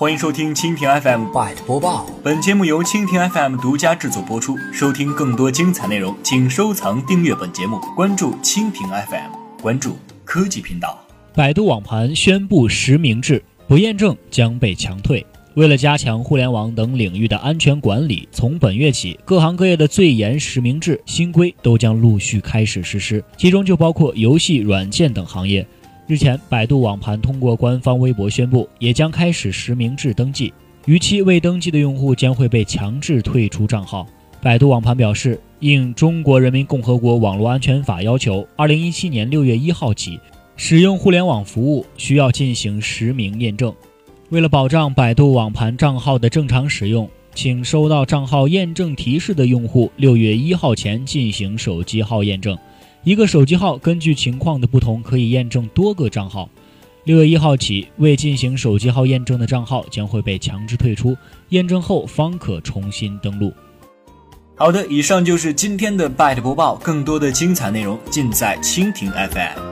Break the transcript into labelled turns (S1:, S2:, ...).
S1: 欢迎收听蜻蜓 FM
S2: Byte 播报。
S1: 本节目由蜻蜓 FM 独家制作播出。收听更多精彩内容，请收藏订阅本节目，关注蜻蜓 FM，关注科技频道。
S3: 百度网盘宣布实名制，不验证将被强退。为了加强互联网等领域的安全管理，从本月起，各行各业的最严实名制新规都将陆续开始实施，其中就包括游戏、软件等行业。日前，百度网盘通过官方微博宣布，也将开始实名制登记，逾期未登记的用户将会被强制退出账号。百度网盘表示，应《中国人民共和国网络安全法》要求，二零一七年六月一号起，使用互联网服务需要进行实名验证。为了保障百度网盘账号的正常使用，请收到账号验证提示的用户，六月一号前进行手机号验证。一个手机号根据情况的不同，可以验证多个账号。六月一号起，未进行手机号验证的账号将会被强制退出，验证后方可重新登录。
S1: 好的，以上就是今天的 Byte 播报，更多的精彩内容尽在蜻蜓 FM。